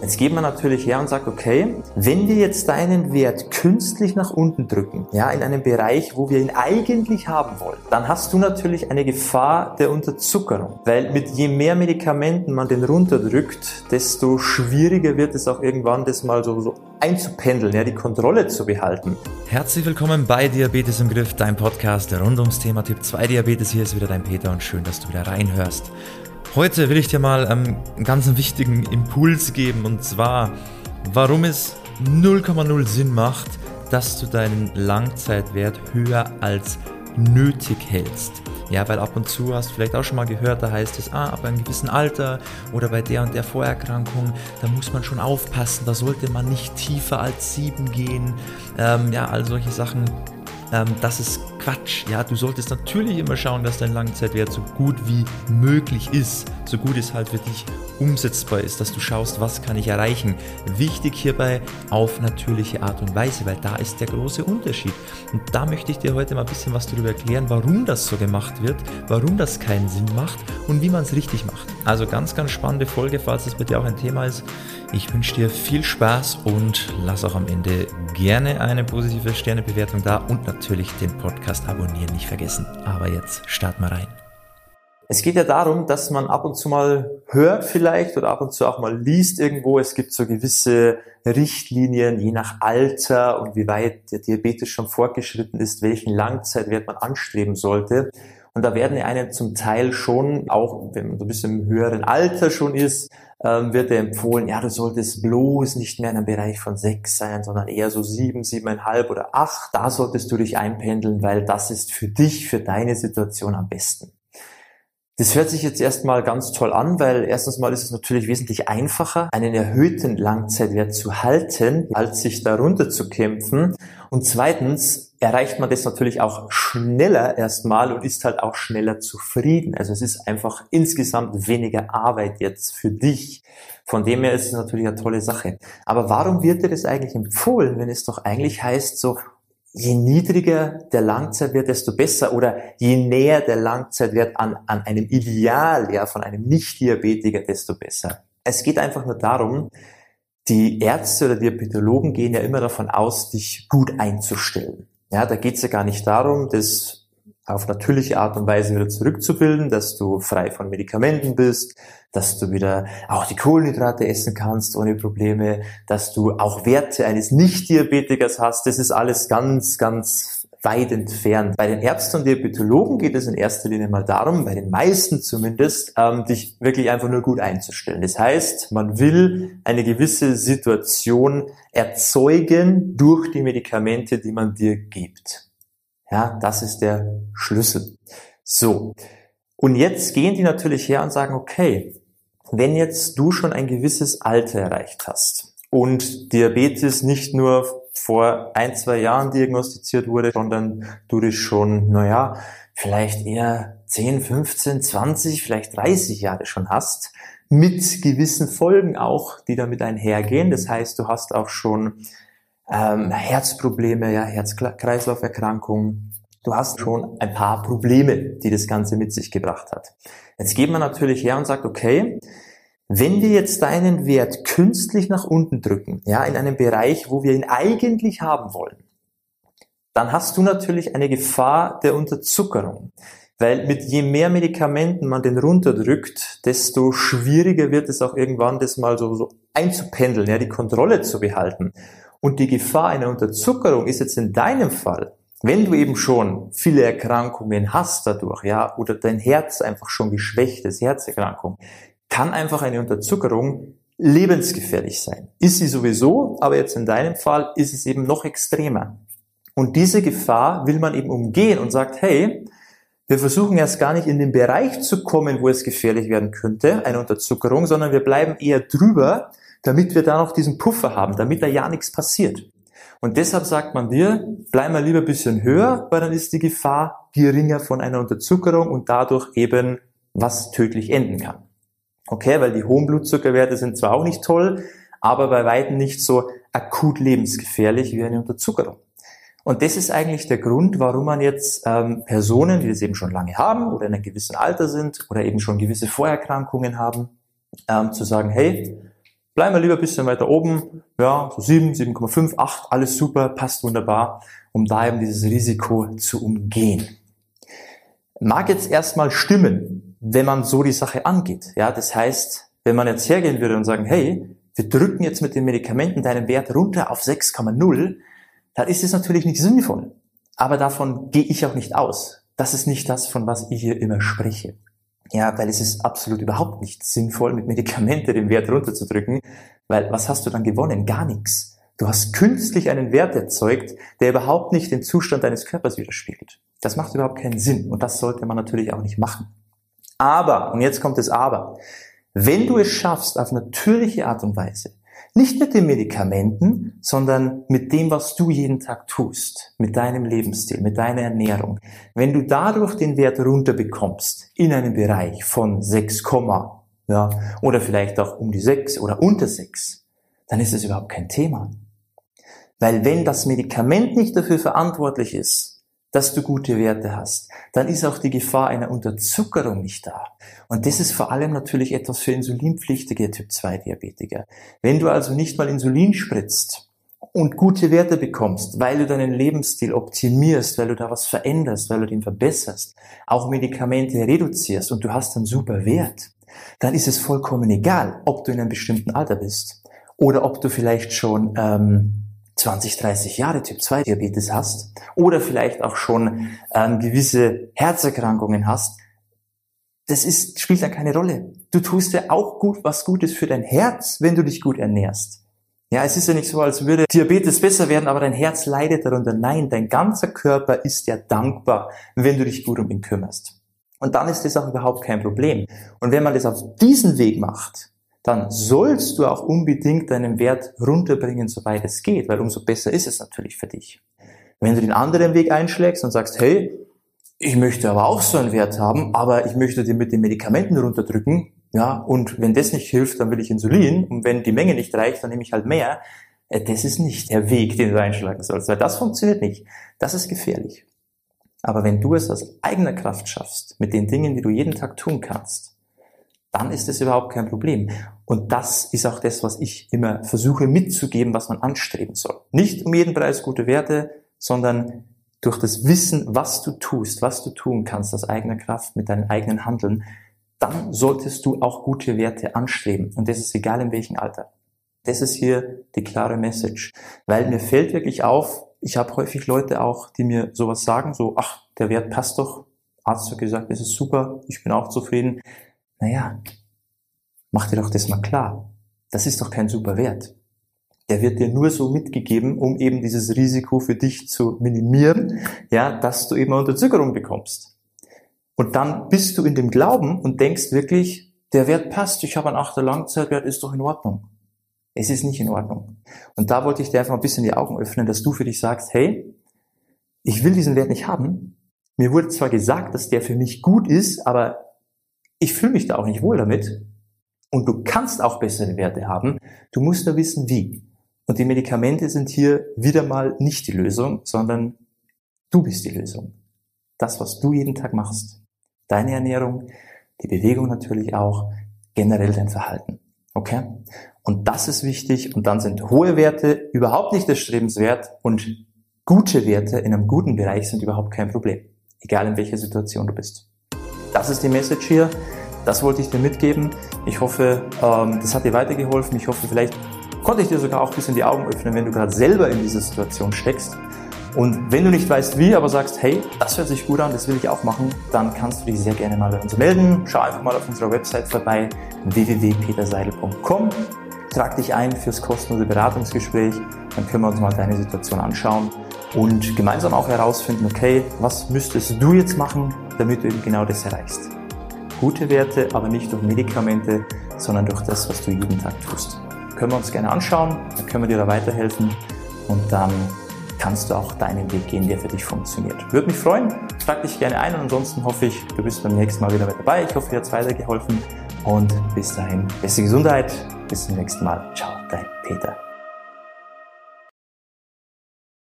Jetzt geht man natürlich her und sagt, okay, wenn wir jetzt deinen Wert künstlich nach unten drücken, ja, in einem Bereich, wo wir ihn eigentlich haben wollen, dann hast du natürlich eine Gefahr der Unterzuckerung. Weil mit je mehr Medikamenten man den runterdrückt, desto schwieriger wird es auch irgendwann, das mal so, so einzupendeln, ja, die Kontrolle zu behalten. Herzlich willkommen bei Diabetes im Griff, dein Podcast rund ums Thema Typ 2 Diabetes. Hier ist wieder dein Peter und schön, dass du wieder reinhörst. Heute will ich dir mal ähm, einen ganz wichtigen Impuls geben und zwar, warum es 0,0 Sinn macht, dass du deinen Langzeitwert höher als nötig hältst. Ja, weil ab und zu hast du vielleicht auch schon mal gehört, da heißt es, ah, ab einem gewissen Alter oder bei der und der Vorerkrankung, da muss man schon aufpassen, da sollte man nicht tiefer als 7 gehen. Ähm, ja, all solche Sachen ähm, das ist Quatsch. Ja, du solltest natürlich immer schauen, dass dein Langzeitwert so gut wie möglich ist, so gut es halt für dich umsetzbar ist, dass du schaust, was kann ich erreichen. Wichtig hierbei auf natürliche Art und Weise, weil da ist der große Unterschied. Und da möchte ich dir heute mal ein bisschen was darüber erklären, warum das so gemacht wird, warum das keinen Sinn macht und wie man es richtig macht. Also ganz, ganz spannende Folge, falls das bei dir auch ein Thema ist. Ich wünsche dir viel Spaß und lass auch am Ende gerne eine positive Sternebewertung da und natürlich den Podcast abonnieren nicht vergessen. Aber jetzt start mal rein. Es geht ja darum, dass man ab und zu mal hört vielleicht oder ab und zu auch mal liest irgendwo, es gibt so gewisse Richtlinien, je nach Alter und wie weit der Diabetes schon fortgeschritten ist, welchen Langzeitwert man anstreben sollte. Und da werden einem zum Teil schon, auch wenn man so ein bisschen im höheren Alter schon ist, ähm, wird er empfohlen, ja, du solltest bloß nicht mehr in einem Bereich von sechs sein, sondern eher so sieben, siebeneinhalb oder acht. Da solltest du dich einpendeln, weil das ist für dich, für deine Situation am besten. Das hört sich jetzt erstmal ganz toll an, weil erstens mal ist es natürlich wesentlich einfacher, einen erhöhten Langzeitwert zu halten, als sich darunter zu kämpfen. Und zweitens erreicht man das natürlich auch schneller erstmal und ist halt auch schneller zufrieden. Also es ist einfach insgesamt weniger Arbeit jetzt für dich. Von dem her ist es natürlich eine tolle Sache. Aber warum wird dir das eigentlich empfohlen, wenn es doch eigentlich heißt so, je niedriger der Langzeitwert, desto besser oder je näher der Langzeitwert an, an einem Ideal, ja, von einem Nicht-Diabetiker, desto besser. Es geht einfach nur darum, die Ärzte oder Diabetologen gehen ja immer davon aus, dich gut einzustellen. Ja, da geht es ja gar nicht darum, das auf natürliche Art und Weise wieder zurückzubilden, dass du frei von Medikamenten bist, dass du wieder auch die Kohlenhydrate essen kannst ohne Probleme, dass du auch Werte eines Nicht-Diabetikers hast. Das ist alles ganz, ganz weit entfernt. Bei den Ärzten und Diabetologen geht es in erster Linie mal darum, bei den meisten zumindest, ähm, dich wirklich einfach nur gut einzustellen. Das heißt, man will eine gewisse Situation erzeugen durch die Medikamente, die man dir gibt. Ja, das ist der Schlüssel. So. Und jetzt gehen die natürlich her und sagen, okay, wenn jetzt du schon ein gewisses Alter erreicht hast und Diabetes nicht nur vor ein, zwei Jahren diagnostiziert wurde, sondern du das schon, naja, vielleicht eher 10, 15, 20, vielleicht 30 Jahre schon hast, mit gewissen Folgen auch, die damit einhergehen. Das heißt, du hast auch schon ähm, Herzprobleme, ja, Herz-Kreislauf-Erkrankungen. Du hast schon ein paar Probleme, die das Ganze mit sich gebracht hat. Jetzt geht man natürlich her und sagt, okay, wenn wir jetzt deinen Wert künstlich nach unten drücken, ja, in einem Bereich, wo wir ihn eigentlich haben wollen, dann hast du natürlich eine Gefahr der Unterzuckerung. Weil mit je mehr Medikamenten man den runterdrückt, desto schwieriger wird es auch irgendwann, das mal so, so einzupendeln, ja, die Kontrolle zu behalten. Und die Gefahr einer Unterzuckerung ist jetzt in deinem Fall, wenn du eben schon viele Erkrankungen hast dadurch, ja, oder dein Herz einfach schon geschwächt ist, Herzerkrankung, kann einfach eine Unterzuckerung lebensgefährlich sein. Ist sie sowieso, aber jetzt in deinem Fall ist es eben noch extremer. Und diese Gefahr will man eben umgehen und sagt, hey, wir versuchen erst gar nicht in den Bereich zu kommen, wo es gefährlich werden könnte, eine Unterzuckerung, sondern wir bleiben eher drüber, damit wir da noch diesen Puffer haben, damit da ja nichts passiert. Und deshalb sagt man dir, bleib mal lieber ein bisschen höher, weil dann ist die Gefahr geringer von einer Unterzuckerung und dadurch eben was tödlich enden kann. Okay, weil die hohen Blutzuckerwerte sind zwar auch nicht toll, aber bei weitem nicht so akut lebensgefährlich wie eine Unterzuckerung. Und das ist eigentlich der Grund, warum man jetzt ähm, Personen, die das eben schon lange haben oder in einem gewissen Alter sind oder eben schon gewisse Vorerkrankungen haben, ähm, zu sagen, hey, bleiben wir lieber ein bisschen weiter oben, ja, so 7, 7,5, 8, alles super, passt wunderbar, um da eben dieses Risiko zu umgehen. Mag jetzt erstmal stimmen, wenn man so die Sache angeht. Ja, das heißt, wenn man jetzt hergehen würde und sagen, hey, wir drücken jetzt mit den Medikamenten deinen Wert runter auf 6,0, dann ist es natürlich nicht sinnvoll. Aber davon gehe ich auch nicht aus. Das ist nicht das, von was ich hier immer spreche. Ja, weil es ist absolut überhaupt nicht sinnvoll, mit Medikamente den Wert runterzudrücken, weil was hast du dann gewonnen? Gar nichts. Du hast künstlich einen Wert erzeugt, der überhaupt nicht den Zustand deines Körpers widerspiegelt. Das macht überhaupt keinen Sinn und das sollte man natürlich auch nicht machen. Aber, und jetzt kommt das Aber, wenn du es schaffst, auf natürliche Art und Weise, nicht mit den Medikamenten, sondern mit dem, was du jeden Tag tust, mit deinem Lebensstil, mit deiner Ernährung. Wenn du dadurch den Wert runterbekommst in einem Bereich von 6, ja, oder vielleicht auch um die 6 oder unter 6, dann ist es überhaupt kein Thema. Weil wenn das Medikament nicht dafür verantwortlich ist, dass du gute Werte hast, dann ist auch die Gefahr einer Unterzuckerung nicht da. Und das ist vor allem natürlich etwas für insulinpflichtige Typ-2-Diabetiker. Wenn du also nicht mal Insulin spritzt und gute Werte bekommst, weil du deinen Lebensstil optimierst, weil du da was veränderst, weil du den verbesserst, auch Medikamente reduzierst und du hast einen super Wert, dann ist es vollkommen egal, ob du in einem bestimmten Alter bist oder ob du vielleicht schon ähm, 20, 30 Jahre Typ 2 Diabetes hast oder vielleicht auch schon ähm, gewisse Herzerkrankungen hast, das ist, spielt dann keine Rolle. Du tust ja auch gut was Gutes für dein Herz, wenn du dich gut ernährst. Ja, es ist ja nicht so, als würde Diabetes besser werden, aber dein Herz leidet darunter. Nein, dein ganzer Körper ist ja dankbar, wenn du dich gut um ihn kümmerst. Und dann ist das auch überhaupt kein Problem. Und wenn man das auf diesen Weg macht, dann sollst du auch unbedingt deinen Wert runterbringen, soweit es geht, weil umso besser ist es natürlich für dich. Wenn du den anderen Weg einschlägst und sagst, hey, ich möchte aber auch so einen Wert haben, aber ich möchte den mit den Medikamenten runterdrücken, ja, und wenn das nicht hilft, dann will ich Insulin, und wenn die Menge nicht reicht, dann nehme ich halt mehr. Äh, das ist nicht der Weg, den du einschlagen sollst, weil das funktioniert nicht. Das ist gefährlich. Aber wenn du es aus eigener Kraft schaffst, mit den Dingen, die du jeden Tag tun kannst, dann ist es überhaupt kein Problem. Und das ist auch das, was ich immer versuche mitzugeben, was man anstreben soll. Nicht um jeden Preis gute Werte, sondern durch das Wissen, was du tust, was du tun kannst aus eigener Kraft mit deinem eigenen Handeln, dann solltest du auch gute Werte anstreben. Und das ist egal in welchem Alter. Das ist hier die klare Message. Weil mir fällt wirklich auf, ich habe häufig Leute auch, die mir sowas sagen, so, ach, der Wert passt doch. Arzt hat gesagt, es ist super, ich bin auch zufrieden. Naja, mach dir doch das mal klar. Das ist doch kein super Wert. Der wird dir nur so mitgegeben, um eben dieses Risiko für dich zu minimieren, ja, dass du eben Unterzuckerung bekommst. Und dann bist du in dem Glauben und denkst wirklich, der Wert passt, ich habe einen 8er Langzeitwert, ist doch in Ordnung. Es ist nicht in Ordnung. Und da wollte ich dir einfach ein bisschen die Augen öffnen, dass du für dich sagst, hey, ich will diesen Wert nicht haben. Mir wurde zwar gesagt, dass der für mich gut ist, aber ich fühle mich da auch nicht wohl damit. Und du kannst auch bessere Werte haben. Du musst nur wissen, wie. Und die Medikamente sind hier wieder mal nicht die Lösung, sondern du bist die Lösung. Das, was du jeden Tag machst. Deine Ernährung, die Bewegung natürlich auch, generell dein Verhalten. Okay? Und das ist wichtig. Und dann sind hohe Werte überhaupt nicht erstrebenswert und gute Werte in einem guten Bereich sind überhaupt kein Problem. Egal in welcher Situation du bist. Das ist die Message hier. Das wollte ich dir mitgeben. Ich hoffe, ähm, das hat dir weitergeholfen. Ich hoffe, vielleicht konnte ich dir sogar auch ein bisschen die Augen öffnen, wenn du gerade selber in dieser Situation steckst. Und wenn du nicht weißt wie, aber sagst, hey, das hört sich gut an, das will ich auch machen, dann kannst du dich sehr gerne mal bei uns melden. Schau einfach mal auf unserer Website vorbei, www.peterseidel.com. Trag dich ein fürs kostenlose Beratungsgespräch, dann können wir uns mal deine Situation anschauen und gemeinsam auch herausfinden, okay, was müsstest du jetzt machen, damit du eben genau das erreichst. Gute Werte, aber nicht durch Medikamente, sondern durch das, was du jeden Tag tust. Können wir uns gerne anschauen, dann können wir dir da weiterhelfen und dann kannst du auch deinen Weg gehen, der für dich funktioniert. Würde mich freuen, trag dich gerne ein und ansonsten hoffe ich, du bist beim nächsten Mal wieder mit dabei. Ich hoffe, dir hat es weitergeholfen und bis dahin, beste Gesundheit, bis zum nächsten Mal. Ciao, dein Peter.